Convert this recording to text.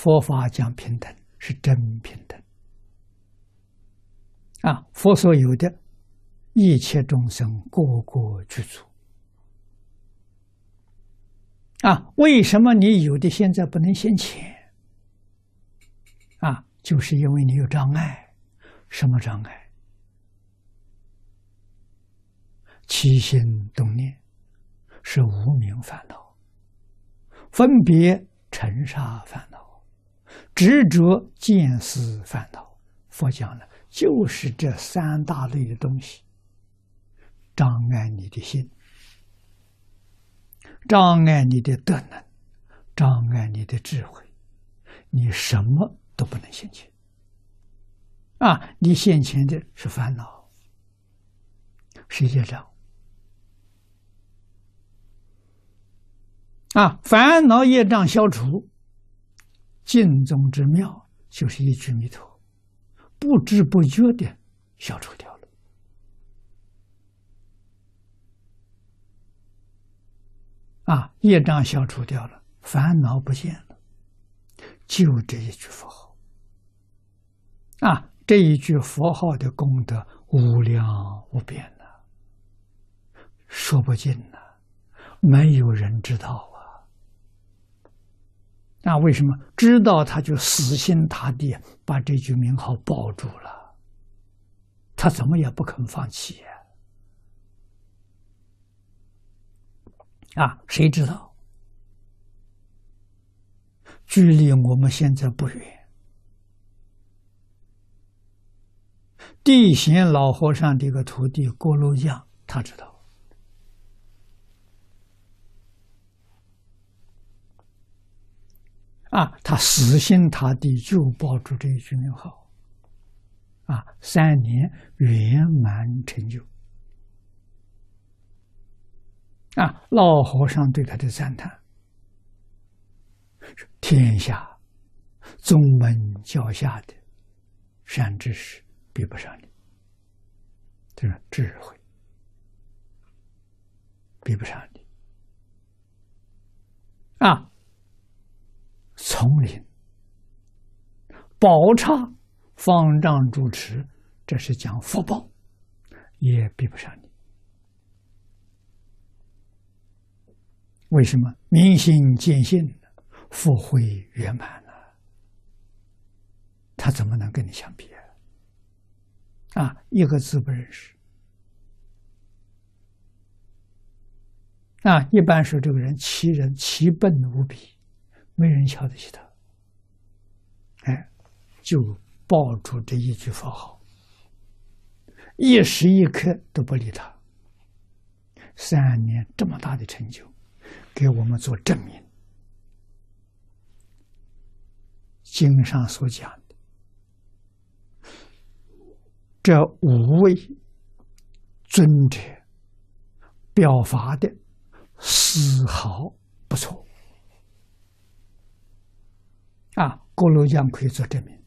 佛法讲平等是真平等啊！佛所有的一切众生，个个具足啊！为什么你有的现在不能现前？啊，就是因为你有障碍。什么障碍？起心动念是无名烦恼，分别尘沙烦恼，执着见思烦恼。佛讲了，就是这三大类的东西，障碍你的心，障碍你的德能，障碍你的智慧，你什么都不能现前。啊，你现前的是烦恼，是业障。啊，烦恼业障消除，净宗之妙就是一句弥陀，不知不觉的消除掉了。啊，业障消除掉了，烦恼不见了，就这一句佛号。啊。这一句佛号的功德无量无边呐，说不尽呐，没有人知道那为什么知道他就死心塌地把这句名号抱住了？他怎么也不肯放弃呀？啊，谁知道？距离我们现在不远。地贤老和尚的一个徒弟郭禄匠，他知道啊，他死心塌地就抱住这一句名号，啊，三年圆满成就，啊，老和尚对他的赞叹：天下宗门脚下的善知识。比不上你，这是智慧，比不上你啊！丛林、宝刹、方丈主持，这是讲福报，也比不上你。为什么？明心见性，福慧圆满呢？他怎么能跟你相比？啊，一个字不认识。啊，一般说这个人奇人奇笨无比，没人瞧得起他。哎，就抱住这一句佛号，一时一刻都不理他。三年这么大的成就，给我们做证明。经上所讲。这五位尊者表法的丝毫不错各路将可以做证明。